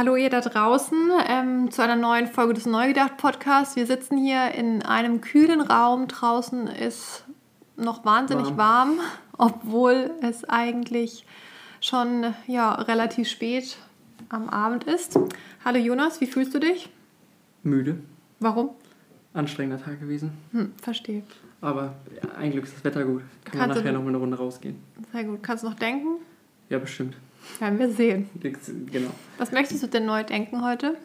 Hallo ihr da draußen ähm, zu einer neuen Folge des Neugedacht Podcasts. Wir sitzen hier in einem kühlen Raum. Draußen ist noch wahnsinnig warm, warm obwohl es eigentlich schon ja, relativ spät am Abend ist. Hallo Jonas, wie fühlst du dich? Müde. Warum? Anstrengender Tag gewesen. Hm, verstehe. Aber ja, ein Glück ist das Wetter gut. Kann Kannst man nachher noch mal eine Runde rausgehen. Sehr gut. Kannst du noch denken? Ja, bestimmt. Werden wir sehen. Genau. Was möchtest du denn neu denken heute?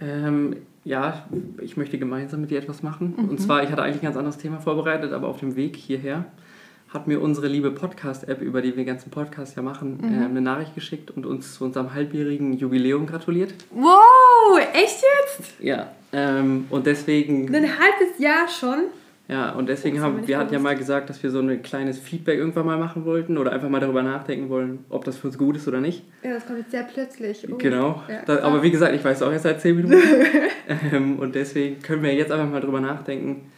Ähm, ja, ich möchte gemeinsam mit dir etwas machen. Mhm. Und zwar, ich hatte eigentlich ein ganz anderes Thema vorbereitet, aber auf dem Weg hierher hat mir unsere liebe Podcast-App, über die wir den ganzen Podcast ja machen, mhm. äh, eine Nachricht geschickt und uns zu unserem halbjährigen Jubiläum gratuliert. Wow, echt jetzt? Ja, ähm, und deswegen... Ein halbes Jahr schon? Ja, und deswegen haben wir hatten ja mal gesagt, dass wir so ein kleines Feedback irgendwann mal machen wollten oder einfach mal darüber nachdenken wollen, ob das für uns gut ist oder nicht. Ja, das kommt jetzt sehr plötzlich. Oh. Genau. Ja, das, aber wie gesagt, ich weiß auch erst seit 10 Minuten. ähm, und deswegen können wir jetzt einfach mal darüber nachdenken,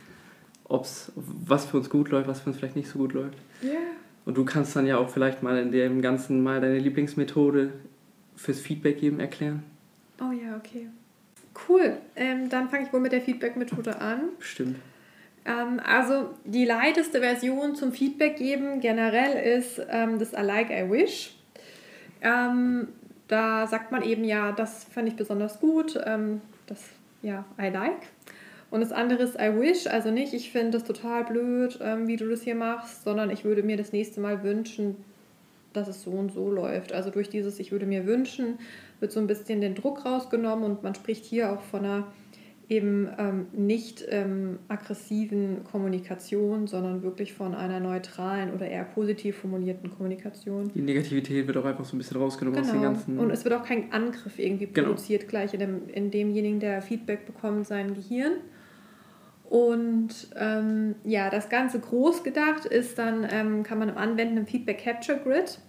ob's, was für uns gut läuft, was für uns vielleicht nicht so gut läuft. Ja. Und du kannst dann ja auch vielleicht mal in dem Ganzen mal deine Lieblingsmethode fürs Feedback geben erklären. Oh ja, okay. Cool. Ähm, dann fange ich wohl mit der Feedback-Methode an. Stimmt. Ähm, also die leichteste Version zum Feedback geben generell ist ähm, das I like, I wish. Ähm, da sagt man eben ja, das fand ich besonders gut, ähm, das ja, I like. Und das andere ist I wish, also nicht, ich finde das total blöd, ähm, wie du das hier machst, sondern ich würde mir das nächste Mal wünschen, dass es so und so läuft. Also durch dieses Ich würde mir wünschen, wird so ein bisschen den Druck rausgenommen und man spricht hier auch von einer eben ähm, nicht ähm, aggressiven Kommunikation, sondern wirklich von einer neutralen oder eher positiv formulierten Kommunikation. Die Negativität wird auch einfach so ein bisschen rausgenommen genau. aus den ganzen. Und es wird auch kein Angriff irgendwie genau. produziert gleich in, dem, in demjenigen, der Feedback bekommt, sein Gehirn. Und ähm, ja, das Ganze groß gedacht ist dann, ähm, kann man anwenden im Feedback Capture Grid.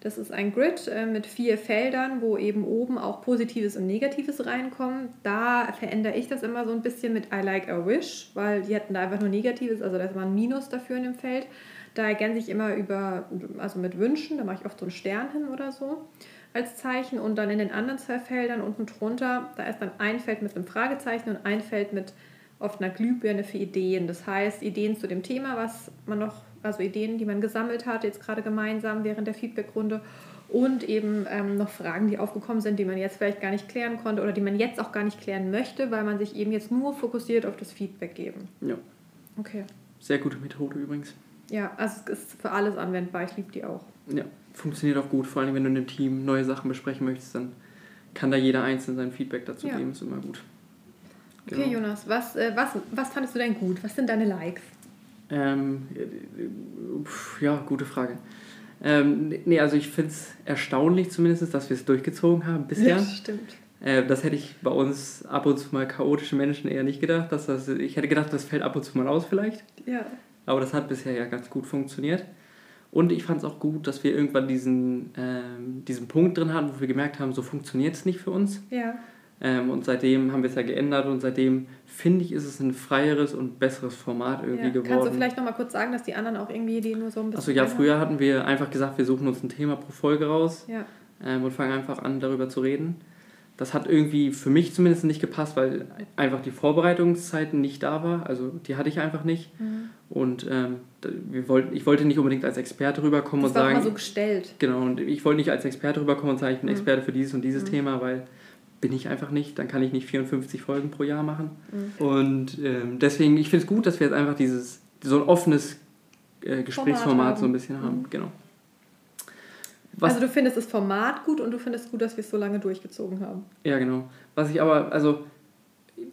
Das ist ein Grid äh, mit vier Feldern, wo eben oben auch Positives und Negatives reinkommen. Da verändere ich das immer so ein bisschen mit I like a wish, weil die hatten da einfach nur Negatives, also da ist mal ein Minus dafür in dem Feld. Da ergänze ich immer über, also mit Wünschen, da mache ich oft so einen Stern hin oder so als Zeichen und dann in den anderen zwei Feldern unten drunter, da ist dann ein Feld mit einem Fragezeichen und ein Feld mit oft einer Glühbirne für Ideen. Das heißt, Ideen zu dem Thema, was man noch also Ideen, die man gesammelt hat, jetzt gerade gemeinsam während der Feedbackrunde und eben ähm, noch Fragen, die aufgekommen sind, die man jetzt vielleicht gar nicht klären konnte oder die man jetzt auch gar nicht klären möchte, weil man sich eben jetzt nur fokussiert auf das Feedback geben. Ja. Okay. Sehr gute Methode übrigens. Ja, also es ist für alles anwendbar. Ich liebe die auch. Ja, funktioniert auch gut. Vor allem, wenn du in einem Team neue Sachen besprechen möchtest, dann kann da jeder einzeln sein Feedback dazu ja. geben. Ist immer gut. Genau. Okay, Jonas, was, äh, was, was fandest du denn gut? Was sind deine Likes? Ähm, ja, gute Frage. Ähm, nee, also ich finde es erstaunlich zumindest, dass wir es durchgezogen haben bisher. Ja, stimmt. Äh, das hätte ich bei uns ab und zu mal chaotische Menschen eher nicht gedacht. Dass das, ich hätte gedacht, das fällt ab und zu mal aus vielleicht. Ja. Aber das hat bisher ja ganz gut funktioniert. Und ich fand es auch gut, dass wir irgendwann diesen, ähm, diesen Punkt drin hatten, wo wir gemerkt haben, so funktioniert es nicht für uns. Ja. Ähm, und seitdem haben wir es ja geändert und seitdem finde ich, ist es ein freieres und besseres Format irgendwie ja. geworden. Kannst du vielleicht nochmal kurz sagen, dass die anderen auch irgendwie die nur so ein bisschen. Also ja, früher hatten wir einfach gesagt, wir suchen uns ein Thema pro Folge raus ja. ähm, und fangen einfach an, darüber zu reden. Das hat irgendwie für mich zumindest nicht gepasst, weil einfach die Vorbereitungszeiten nicht da war. Also die hatte ich einfach nicht. Mhm. Und ähm, wir wollten, ich wollte nicht unbedingt als Experte rüberkommen das und sagen. Mal so gestellt. Genau, und ich wollte nicht als Experte rüberkommen und sagen, ich bin mhm. Experte für dieses und dieses mhm. Thema, weil bin ich einfach nicht. Dann kann ich nicht 54 Folgen pro Jahr machen. Mhm. Und ähm, deswegen, ich finde es gut, dass wir jetzt einfach dieses, so ein offenes äh, Gesprächsformat so ein bisschen haben. Mhm. Genau. Was, also du findest das Format gut und du findest gut, dass wir es so lange durchgezogen haben. Ja, genau. Was ich aber, also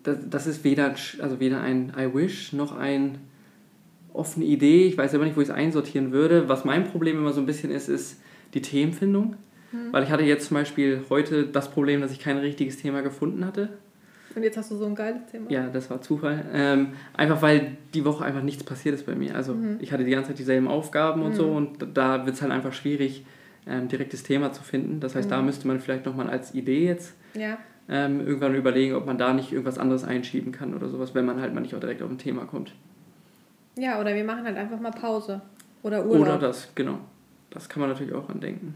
das, das ist weder, also weder ein I wish noch ein offene Idee. Ich weiß aber nicht, wo ich es einsortieren würde. Was mein Problem immer so ein bisschen ist, ist die Themenfindung. Mhm. Weil ich hatte jetzt zum Beispiel heute das Problem, dass ich kein richtiges Thema gefunden hatte. Und jetzt hast du so ein geiles Thema. Ja, das war Zufall. Ähm, einfach weil die Woche einfach nichts passiert ist bei mir. Also mhm. ich hatte die ganze Zeit dieselben Aufgaben und mhm. so und da wird es halt einfach schwierig, ähm, direktes Thema zu finden. Das heißt, da mhm. müsste man vielleicht nochmal als Idee jetzt ja. ähm, irgendwann überlegen, ob man da nicht irgendwas anderes einschieben kann oder sowas, wenn man halt mal nicht auch direkt auf ein Thema kommt. Ja, oder wir machen halt einfach mal Pause. Oder Urlaub. Oder das, genau. Das kann man natürlich auch andenken.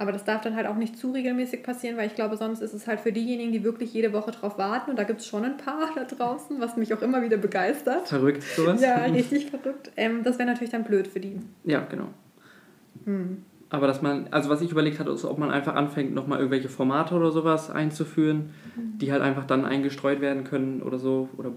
Aber das darf dann halt auch nicht zu regelmäßig passieren, weil ich glaube, sonst ist es halt für diejenigen, die wirklich jede Woche drauf warten, und da gibt es schon ein paar da draußen, was mich auch immer wieder begeistert. Verrückt, sowas. Ja, richtig verrückt. Ähm, das wäre natürlich dann blöd für die. Ja, genau. Hm. Aber dass man, also was ich überlegt hatte, ist, ob man einfach anfängt, nochmal irgendwelche Formate oder sowas einzuführen, mhm. die halt einfach dann eingestreut werden können oder so. Oder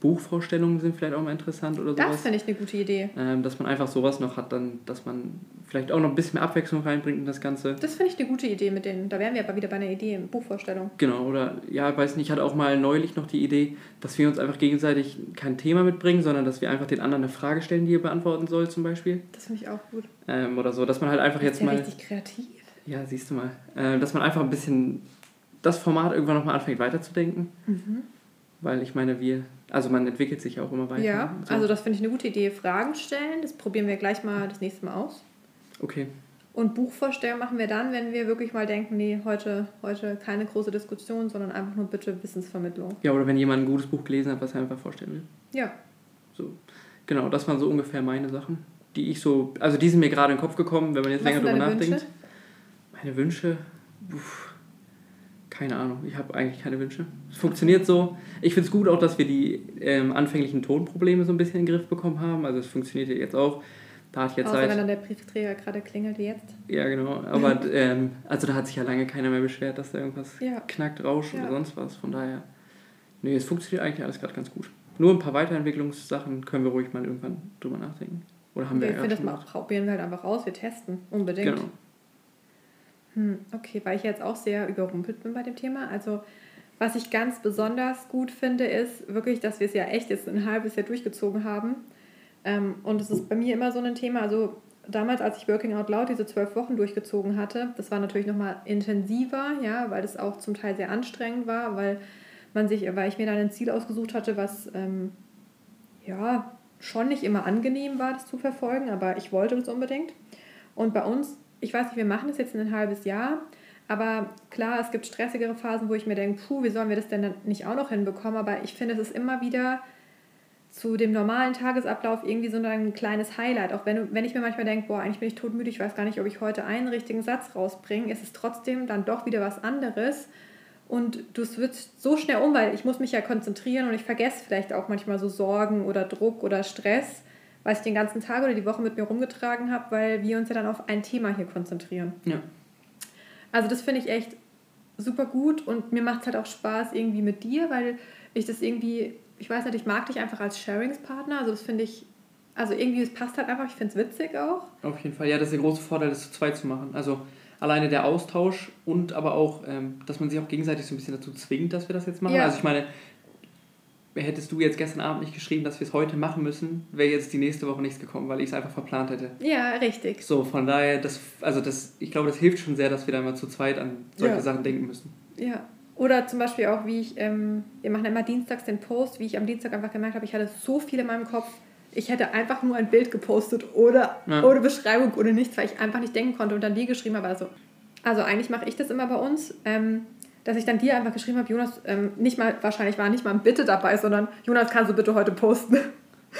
Buchvorstellungen sind vielleicht auch mal interessant oder sowas. Das finde ich eine gute Idee. Ähm, dass man einfach sowas noch hat, dann, dass man vielleicht auch noch ein bisschen mehr Abwechslung reinbringt in das Ganze. Das finde ich eine gute Idee mit denen. Da wären wir aber wieder bei einer Idee, Buchvorstellung. Genau, oder ja, ich weiß nicht, ich hatte auch mal neulich noch die Idee, dass wir uns einfach gegenseitig kein Thema mitbringen, sondern dass wir einfach den anderen eine Frage stellen, die er beantworten soll, zum Beispiel. Das finde ich auch gut. Ähm, oder so, dass man halt einfach das ist jetzt ja mal. richtig kreativ. Ja, siehst du mal. Äh, dass man einfach ein bisschen das Format irgendwann nochmal anfängt weiterzudenken. Mhm. Weil ich meine, wir, also man entwickelt sich auch immer weiter. Ja, so. also das finde ich eine gute Idee. Fragen stellen, das probieren wir gleich mal das nächste Mal aus. Okay. Und Buchvorstellung machen wir dann, wenn wir wirklich mal denken, nee, heute, heute keine große Diskussion, sondern einfach nur bitte Wissensvermittlung. Ja, oder wenn jemand ein gutes Buch gelesen hat, was er einfach vorstellen will. Ja. So. Genau, das waren so ungefähr meine Sachen, die ich so, also die sind mir gerade in den Kopf gekommen, wenn man jetzt was länger drüber nachdenkt. Wünsche? Meine Wünsche, uff, keine Ahnung, ich habe eigentlich keine Wünsche. Es funktioniert so. Ich finde es gut auch, dass wir die ähm, anfänglichen Tonprobleme so ein bisschen in den Griff bekommen haben. Also es funktioniert jetzt auch. Da hat jetzt Außer halt, wenn dann der Briefträger gerade klingelt wie jetzt. Ja, genau. Aber ähm, also da hat sich ja lange keiner mehr beschwert, dass da irgendwas ja. knackt, rauscht ja. oder sonst was. Von daher, nee, es funktioniert eigentlich alles gerade ganz gut. Nur ein paar Weiterentwicklungssachen können wir ruhig mal irgendwann drüber nachdenken. Oder haben wir Ich finde, das mal probieren wir halt einfach aus. Wir testen unbedingt. Genau. Hm, okay, weil ich jetzt auch sehr überrumpelt bin bei dem Thema. Also, was ich ganz besonders gut finde, ist wirklich, dass wir es ja echt jetzt ein halbes Jahr durchgezogen haben. Ähm, und es ist bei mir immer so ein Thema. Also, damals, als ich Working Out Loud diese zwölf Wochen durchgezogen hatte, das war natürlich nochmal intensiver, ja, weil das auch zum Teil sehr anstrengend war, weil man sich, weil ich mir dann ein Ziel ausgesucht hatte, was ähm, ja schon nicht immer angenehm war, das zu verfolgen, aber ich wollte das unbedingt. Und bei uns ich weiß nicht, wir machen das jetzt in ein halbes Jahr, aber klar, es gibt stressigere Phasen, wo ich mir denke, puh, wie sollen wir das denn dann nicht auch noch hinbekommen? Aber ich finde, es ist immer wieder zu dem normalen Tagesablauf irgendwie so ein kleines Highlight. Auch wenn, wenn ich mir manchmal denke, boah, eigentlich bin ich todmüde, ich weiß gar nicht, ob ich heute einen richtigen Satz rausbringe, ist es trotzdem dann doch wieder was anderes. Und du switcht so schnell um, weil ich muss mich ja konzentrieren und ich vergesse vielleicht auch manchmal so Sorgen oder Druck oder Stress was ich den ganzen Tag oder die Woche mit mir rumgetragen habe, weil wir uns ja dann auf ein Thema hier konzentrieren. Ja. Also das finde ich echt super gut und mir macht es halt auch Spaß irgendwie mit dir, weil ich das irgendwie, ich weiß nicht, ich mag dich einfach als Sharingspartner, also das finde ich, also irgendwie, es passt halt einfach, ich finde es witzig auch. Auf jeden Fall, ja, das ist der große Vorteil, das zu zweit zu machen. Also alleine der Austausch und aber auch, ähm, dass man sich auch gegenseitig so ein bisschen dazu zwingt, dass wir das jetzt machen. Ja. Also ich meine, hättest du jetzt gestern Abend nicht geschrieben, dass wir es heute machen müssen, wäre jetzt die nächste Woche nichts gekommen, weil ich es einfach verplant hätte. Ja, richtig. So, von daher, das, also das, ich glaube, das hilft schon sehr, dass wir da mal zu zweit an solche ja. Sachen denken müssen. Ja. Oder zum Beispiel auch, wie ich, ähm, wir machen immer dienstags den Post, wie ich am Dienstag einfach gemerkt habe, ich hatte so viel in meinem Kopf, ich hätte einfach nur ein Bild gepostet oder ja. ohne Beschreibung, ohne nichts, weil ich einfach nicht denken konnte und dann die geschrieben habe. Also, also eigentlich mache ich das immer bei uns. Ähm, dass ich dann dir einfach geschrieben habe, Jonas, ähm, nicht mal, wahrscheinlich war nicht mal ein Bitte dabei, sondern Jonas, kannst du bitte heute posten?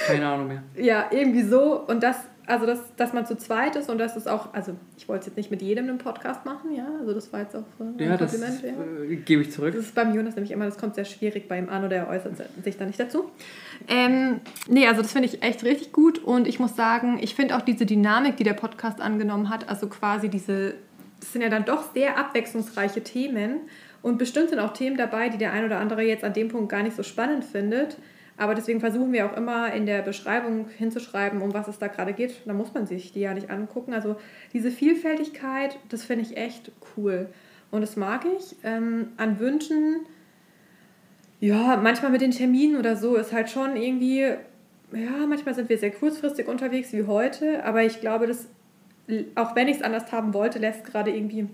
Keine Ahnung mehr. ja, irgendwie so. Und das, also das, dass man zu zweit ist und das ist auch, also ich wollte es jetzt nicht mit jedem einen Podcast machen, ja, also das war jetzt auch so ein ja, Kompliment. Das äh, gebe ich zurück. Das ist beim Jonas nämlich immer, das kommt sehr schwierig bei ihm an oder er äußert sich da nicht dazu. Ähm, nee, also das finde ich echt richtig gut und ich muss sagen, ich finde auch diese Dynamik, die der Podcast angenommen hat, also quasi diese, das sind ja dann doch sehr abwechslungsreiche Themen und bestimmt sind auch Themen dabei, die der ein oder andere jetzt an dem Punkt gar nicht so spannend findet. Aber deswegen versuchen wir auch immer in der Beschreibung hinzuschreiben, um was es da gerade geht. Da muss man sich die ja nicht angucken. Also diese Vielfältigkeit, das finde ich echt cool. Und das mag ich. Ähm, an Wünschen, ja, manchmal mit den Terminen oder so ist halt schon irgendwie, ja, manchmal sind wir sehr kurzfristig unterwegs wie heute. Aber ich glaube, dass, auch wenn ich es anders haben wollte, lässt gerade irgendwie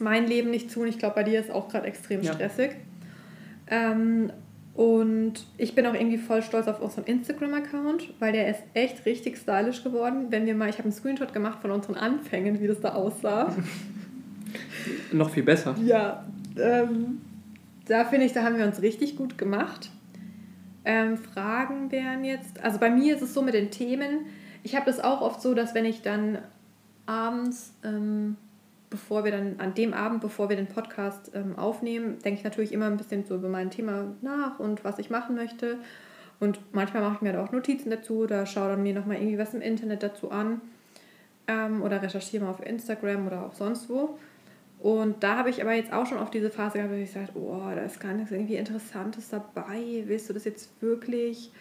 mein Leben nicht zu und ich glaube, bei dir ist auch gerade extrem ja. stressig. Ähm, und ich bin auch irgendwie voll stolz auf unseren Instagram-Account, weil der ist echt richtig stylisch geworden. Wenn wir mal, ich habe einen Screenshot gemacht von unseren Anfängen, wie das da aussah. Noch viel besser. Ja, ähm, da finde ich, da haben wir uns richtig gut gemacht. Ähm, Fragen wären jetzt, also bei mir ist es so mit den Themen, ich habe das auch oft so, dass wenn ich dann abends ähm, bevor wir dann, an dem Abend, bevor wir den Podcast ähm, aufnehmen, denke ich natürlich immer ein bisschen so über mein Thema nach und was ich machen möchte. Und manchmal mache ich mir da auch Notizen dazu oder schaue dann mir nochmal irgendwie was im Internet dazu an ähm, oder recherchiere mal auf Instagram oder auch sonst wo. Und da habe ich aber jetzt auch schon auf diese Phase gehabt, wo ich gesagt oh, da ist gar nichts irgendwie Interessantes dabei. Willst du das jetzt wirklich?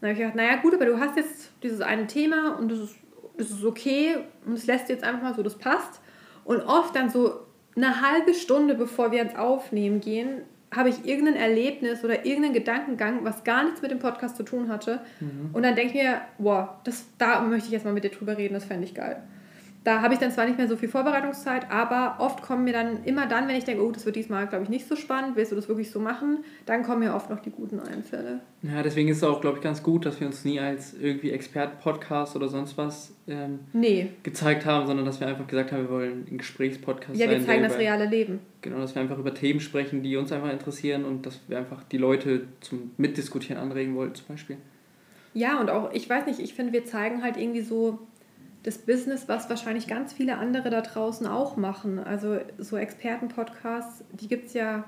Dann habe ich gedacht, naja gut, aber du hast jetzt dieses eine Thema und das ist, das ist okay und es lässt jetzt einfach mal so, das passt. Und oft dann so eine halbe Stunde, bevor wir ins Aufnehmen gehen, habe ich irgendein Erlebnis oder irgendeinen Gedankengang, was gar nichts mit dem Podcast zu tun hatte. Mhm. Und dann denke ich mir, wow, das, da möchte ich jetzt mal mit dir drüber reden, das fände ich geil. Da habe ich dann zwar nicht mehr so viel Vorbereitungszeit, aber oft kommen mir dann immer dann, wenn ich denke, oh, das wird diesmal, glaube ich, nicht so spannend, willst du das wirklich so machen, dann kommen mir oft noch die guten Einfälle. Ja, deswegen ist es auch, glaube ich, ganz gut, dass wir uns nie als irgendwie Experten-Podcast oder sonst was ähm, nee. gezeigt haben, sondern dass wir einfach gesagt haben, wir wollen einen Gesprächspodcast Ja, wir zeigen das reale Leben. Genau, dass wir einfach über Themen sprechen, die uns einfach interessieren und dass wir einfach die Leute zum Mitdiskutieren anregen wollen, zum Beispiel. Ja, und auch, ich weiß nicht, ich finde, wir zeigen halt irgendwie so das Business, was wahrscheinlich ganz viele andere da draußen auch machen. Also so Experten-Podcasts, die gibt es ja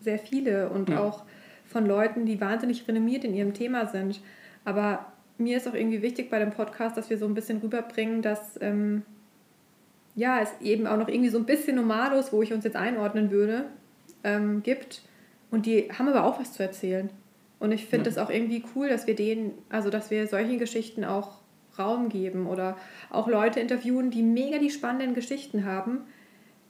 sehr viele und ja. auch von Leuten, die wahnsinnig renommiert in ihrem Thema sind. Aber mir ist auch irgendwie wichtig bei dem Podcast, dass wir so ein bisschen rüberbringen, dass ähm, ja, es eben auch noch irgendwie so ein bisschen Nomados, wo ich uns jetzt einordnen würde, ähm, gibt. Und die haben aber auch was zu erzählen. Und ich finde es ja. auch irgendwie cool, dass wir denen, also dass wir solche Geschichten auch Raum geben oder auch Leute interviewen, die mega die spannenden Geschichten haben,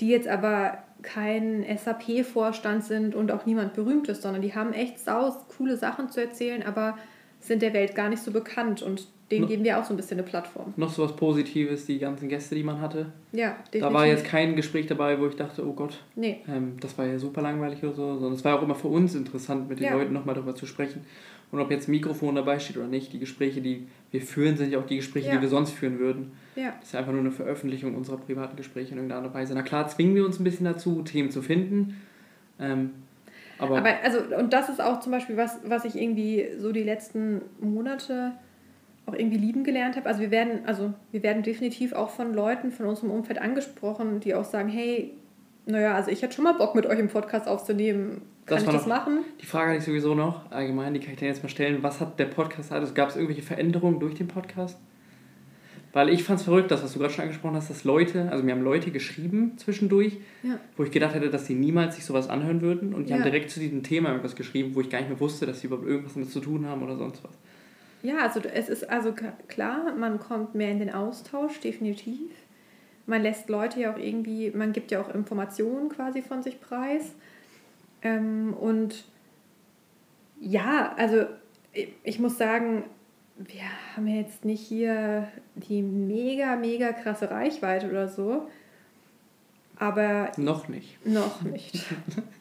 die jetzt aber kein SAP-Vorstand sind und auch niemand berühmt ist, sondern die haben echt saus coole Sachen zu erzählen, aber sind der Welt gar nicht so bekannt und denen no, geben wir auch so ein bisschen eine Plattform. Noch so was Positives, die ganzen Gäste, die man hatte. Ja, definitiv. Da war jetzt kein Gespräch dabei, wo ich dachte, oh Gott, nee. ähm, das war ja super langweilig oder so, sondern es war auch immer für uns interessant, mit den ja. Leuten nochmal darüber zu sprechen. Und ob jetzt ein Mikrofon dabei steht oder nicht, die Gespräche, die wir führen, sind ja auch die Gespräche, ja. die wir sonst führen würden. Ja. Das ist einfach nur eine Veröffentlichung unserer privaten Gespräche in irgendeiner Weise. Na klar, zwingen wir uns ein bisschen dazu, Themen zu finden. Ähm, aber, aber also, und das ist auch zum Beispiel was, was ich irgendwie so die letzten Monate auch irgendwie lieben gelernt habe. Also wir werden, also wir werden definitiv auch von Leuten von unserem Umfeld angesprochen, die auch sagen, hey, naja, also ich hätte schon mal Bock mit euch im Podcast aufzunehmen. Kann das ich das machen? Die Frage hatte ich sowieso noch allgemein, die kann ich dir jetzt mal stellen. Was hat der Podcast, also gab es irgendwelche Veränderungen durch den Podcast? Weil ich fand es verrückt, das, was du gerade schon angesprochen hast, dass Leute, also mir haben Leute geschrieben zwischendurch, ja. wo ich gedacht hätte, dass sie niemals sich sowas anhören würden. Und die ja. haben direkt zu diesem Thema irgendwas geschrieben, wo ich gar nicht mehr wusste, dass sie überhaupt irgendwas damit zu tun haben oder sonst was. Ja, also es ist also klar, man kommt mehr in den Austausch, definitiv. Man lässt Leute ja auch irgendwie, man gibt ja auch Informationen quasi von sich preis. Ähm, und ja, also ich muss sagen, wir haben jetzt nicht hier die mega, mega krasse Reichweite oder so. Aber. Noch nicht. Noch nicht.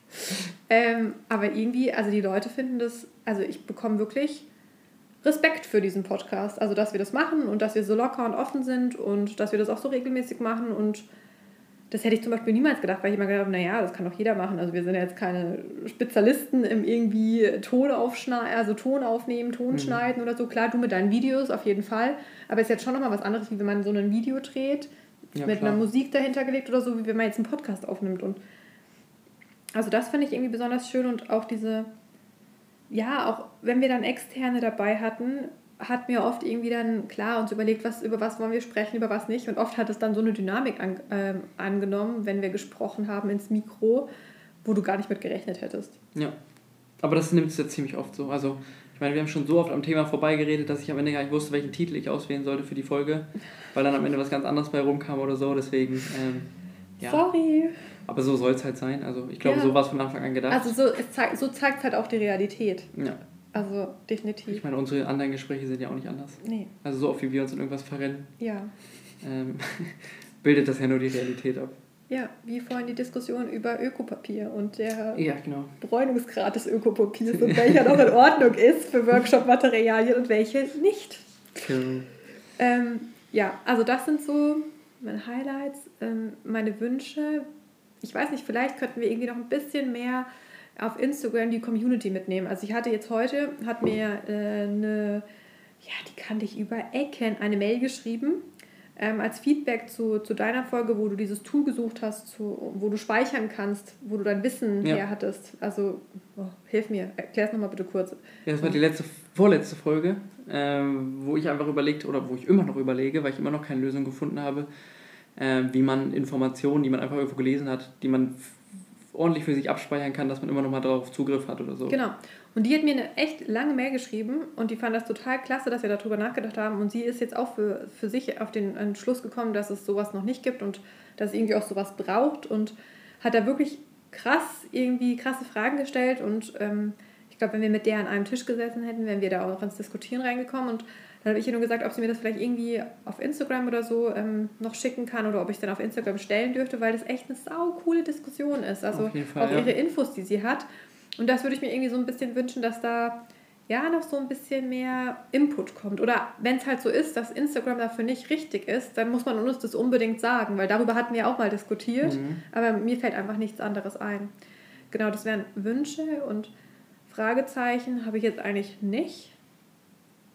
ähm, aber irgendwie, also die Leute finden das, also ich bekomme wirklich Respekt für diesen Podcast. Also, dass wir das machen und dass wir so locker und offen sind und dass wir das auch so regelmäßig machen und das hätte ich zum Beispiel niemals gedacht, weil ich immer gedacht habe, naja, das kann doch jeder machen. Also wir sind ja jetzt keine Spezialisten im irgendwie Ton aufschneiden, also Ton aufnehmen, Ton mhm. schneiden oder so. Klar, du mit deinen Videos auf jeden Fall. Aber es ist jetzt schon nochmal was anderes, wie wenn man so ein Video dreht, ja, mit klar. einer Musik dahinter gelegt oder so, wie wenn man jetzt einen Podcast aufnimmt. Und also das finde ich irgendwie besonders schön und auch diese, ja, auch wenn wir dann Externe dabei hatten, hat mir oft irgendwie dann klar uns überlegt, was, über was wollen wir sprechen, über was nicht. Und oft hat es dann so eine Dynamik an, äh, angenommen, wenn wir gesprochen haben ins Mikro, wo du gar nicht mit gerechnet hättest. Ja. Aber das nimmt es ja ziemlich oft so. Also, ich meine, wir haben schon so oft am Thema vorbeigeredet, dass ich am Ende gar nicht wusste, welchen Titel ich auswählen sollte für die Folge, weil dann am Ende was ganz anderes bei rumkam oder so. Deswegen, ähm, ja. Sorry. Aber so soll es halt sein. Also, ich glaube, ja. so war es von Anfang an gedacht. Also, so, es zeig, so zeigt es halt auch die Realität. Ja. Also definitiv. Ich meine, unsere anderen Gespräche sind ja auch nicht anders. Nee. Also so oft wie wir uns in irgendwas verrennen. Ja. Ähm, bildet das ja nur die Realität ab. Ja, wie vorhin die Diskussion über Ökopapier und der ja, genau. Bräunungsgrad des Ökopapiers und welcher noch in Ordnung ist für Workshop-Materialien und welche nicht. Genau. Ähm, ja, also das sind so meine Highlights, ähm, meine Wünsche. Ich weiß nicht, vielleicht könnten wir irgendwie noch ein bisschen mehr auf Instagram die Community mitnehmen. Also ich hatte jetzt heute, hat mir äh, eine, ja, die kannte ich über Ecken, eine Mail geschrieben ähm, als Feedback zu, zu deiner Folge, wo du dieses Tool gesucht hast, zu, wo du speichern kannst, wo du dein Wissen ja. her hattest. Also, oh, hilf mir, erklär es nochmal bitte kurz. Ja, das war die letzte, vorletzte Folge, ähm, wo ich einfach überlegt, oder wo ich immer noch überlege, weil ich immer noch keine Lösung gefunden habe, äh, wie man Informationen, die man einfach irgendwo gelesen hat, die man ordentlich für sich abspeichern kann, dass man immer noch mal darauf Zugriff hat oder so. Genau. Und die hat mir eine echt lange Mail geschrieben und die fand das total klasse, dass wir darüber nachgedacht haben. Und sie ist jetzt auch für, für sich auf den Entschluss gekommen, dass es sowas noch nicht gibt und dass es irgendwie auch sowas braucht und hat da wirklich krass irgendwie krasse Fragen gestellt und ähm, ich glaube, wenn wir mit der an einem Tisch gesessen hätten, wären wir da auch ins Diskutieren reingekommen und dann habe ich ihr nur gesagt, ob sie mir das vielleicht irgendwie auf Instagram oder so ähm, noch schicken kann oder ob ich es dann auf Instagram stellen dürfte, weil das echt eine sau coole Diskussion ist. Also Fall, auch ihre Infos, die sie hat. Und das würde ich mir irgendwie so ein bisschen wünschen, dass da ja noch so ein bisschen mehr Input kommt. Oder wenn es halt so ist, dass Instagram dafür nicht richtig ist, dann muss man uns das unbedingt sagen, weil darüber hatten wir auch mal diskutiert, mhm. aber mir fällt einfach nichts anderes ein. Genau, das wären Wünsche und Fragezeichen habe ich jetzt eigentlich nicht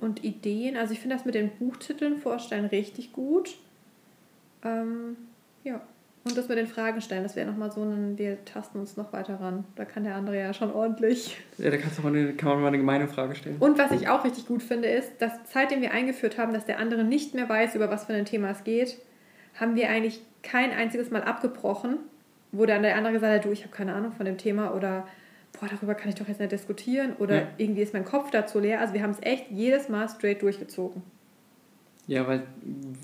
und Ideen. Also ich finde das mit den Buchtiteln vorstellen richtig gut. Ähm, ja. Und das mit den Fragen stellen, das wäre nochmal so ein, wir tasten uns noch weiter ran. Da kann der andere ja schon ordentlich. Ja, da kannst du mal eine, kann man mal eine gemeine Frage stellen. Und was ich auch richtig gut finde, ist, dass seitdem wir eingeführt haben, dass der andere nicht mehr weiß, über was für ein Thema es geht, haben wir eigentlich kein einziges Mal abgebrochen, wo dann der andere gesagt hat, du, ich habe keine Ahnung von dem Thema oder boah, darüber kann ich doch jetzt nicht diskutieren oder ja. irgendwie ist mein Kopf dazu leer. Also wir haben es echt jedes Mal straight durchgezogen. Ja, weil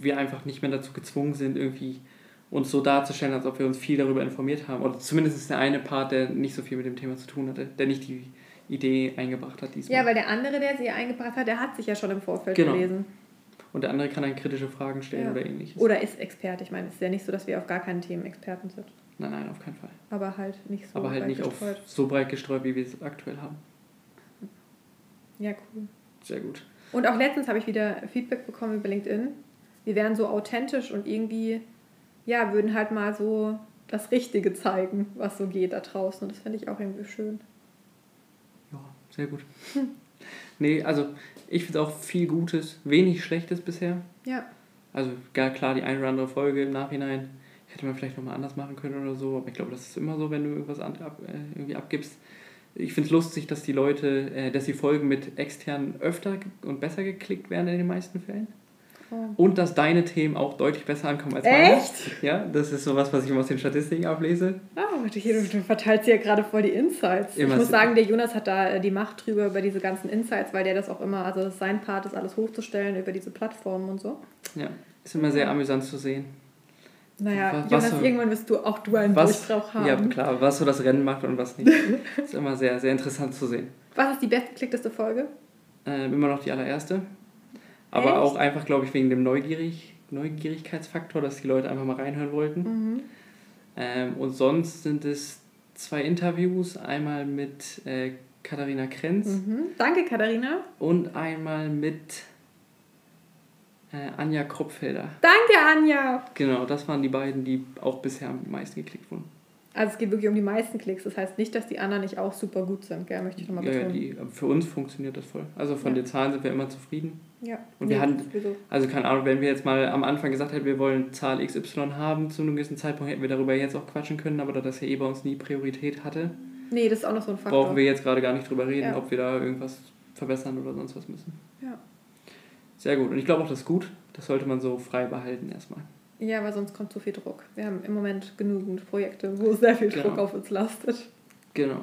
wir einfach nicht mehr dazu gezwungen sind, irgendwie uns so darzustellen, als ob wir uns viel darüber informiert haben. Oder zumindest ist der eine Part, der nicht so viel mit dem Thema zu tun hatte, der nicht die Idee eingebracht hat diesmal. Ja, weil der andere, der sie eingebracht hat, der hat sich ja schon im Vorfeld genau. gelesen. Und der andere kann dann kritische Fragen stellen ja. oder ähnliches. Oder ist Experte. Ich meine, es ist ja nicht so, dass wir auf gar keinen Themen Experten sind. Nein, nein, auf keinen Fall. Aber halt nicht so Aber halt nicht gestreut. auf so breit gestreut, wie wir es aktuell haben. Ja, cool. Sehr gut. Und auch letztens habe ich wieder Feedback bekommen über LinkedIn. Wir wären so authentisch und irgendwie, ja, würden halt mal so das Richtige zeigen, was so geht da draußen. Und das finde ich auch irgendwie schön. Ja, sehr gut. Hm. Nee, also ich finde auch viel Gutes, wenig Schlechtes bisher. Ja. Also gar klar, die eine oder andere Folge im Nachhinein hätte man vielleicht nochmal anders machen können oder so. Aber ich glaube, das ist immer so, wenn du irgendwas ab, äh, irgendwie abgibst. Ich finde es lustig, dass die Leute, äh, dass die Folgen mit externen öfter und besser geklickt werden in den meisten Fällen. Oh. Und dass deine Themen auch deutlich besser ankommen als meine. Echt? Ja, das ist sowas, was ich immer aus den Statistiken ablese. Oh, du, du verteilst ja gerade voll die Insights. Immer ich muss sagen, der Jonas hat da äh, die Macht drüber über diese ganzen Insights, weil der das auch immer, also sein Part ist alles hochzustellen über diese Plattformen und so. Ja, ist immer sehr amüsant zu sehen. Naja, was, Jonas, so, irgendwann wirst du auch du einen was, Durchbrauch haben. Ja, klar, was so das Rennen macht und was nicht. ist immer sehr, sehr interessant zu sehen. Was ist die bestgeklickteste Folge? Äh, immer noch die allererste. Aber Echt? auch einfach, glaube ich, wegen dem Neugierig, Neugierigkeitsfaktor, dass die Leute einfach mal reinhören wollten. Mhm. Ähm, und sonst sind es zwei Interviews. Einmal mit äh, Katharina Krenz. Mhm. Danke, Katharina. Und einmal mit Anja Kropfelder. Danke, Anja! Genau, das waren die beiden, die auch bisher am meisten geklickt wurden. Also es geht wirklich um die meisten Klicks. Das heißt nicht, dass die anderen nicht auch super gut sind, gell? möchte ich nochmal betonen. Ja, die, für uns funktioniert das voll. Also von ja. den Zahlen sind wir immer zufrieden. Ja. Und wir nee, hatten, also keine Ahnung, wenn wir jetzt mal am Anfang gesagt hätten, wir wollen Zahl XY haben, zu einem gewissen Zeitpunkt hätten wir darüber jetzt auch quatschen können, aber da das ja eh bei uns nie Priorität hatte. Nee, das ist auch noch so ein Faktor. Brauchen wir jetzt gerade gar nicht drüber reden, ja. ob wir da irgendwas verbessern oder sonst was müssen. Ja. Sehr gut. Und ich glaube auch, das ist gut. Das sollte man so frei behalten erstmal. Ja, weil sonst kommt zu viel Druck. Wir haben im Moment genügend Projekte, wo sehr viel Druck genau. auf uns lastet. Genau.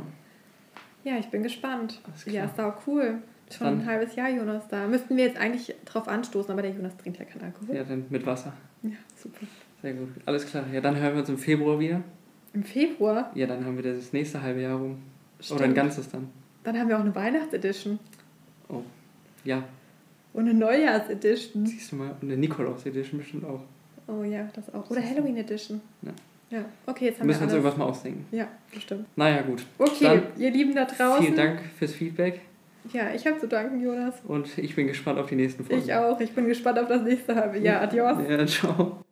Ja, ich bin gespannt. Ja, ist auch cool. Schon dann, ein halbes Jahr Jonas da. Müssten wir jetzt eigentlich drauf anstoßen, aber der Jonas trinkt ja keinen Alkohol. Ja, dann mit Wasser. Ja, super. Sehr gut. Alles klar. Ja, dann hören wir uns im Februar wieder. Im Februar? Ja, dann haben wir das nächste halbe Jahr rum. Stimmt. Oder ein ganzes dann. Dann haben wir auch eine Weihnachtsedition. Oh. Ja, und eine Neujahrs-Edition. Siehst du mal, und eine Nikolaus-Edition bestimmt auch. Oh ja, das auch. Oder Halloween-Edition. Ja. Ja, okay, jetzt haben Müssen wir uns irgendwas mal ausdenken. Ja, bestimmt. Naja, gut. Okay, Dann ihr Lieben da draußen. Vielen Dank fürs Feedback. Ja, ich habe zu danken, Jonas. Und ich bin gespannt auf die nächsten Folgen. Ich auch. Ich bin gespannt auf das nächste halbe Jahr. Adios. Ja, ciao.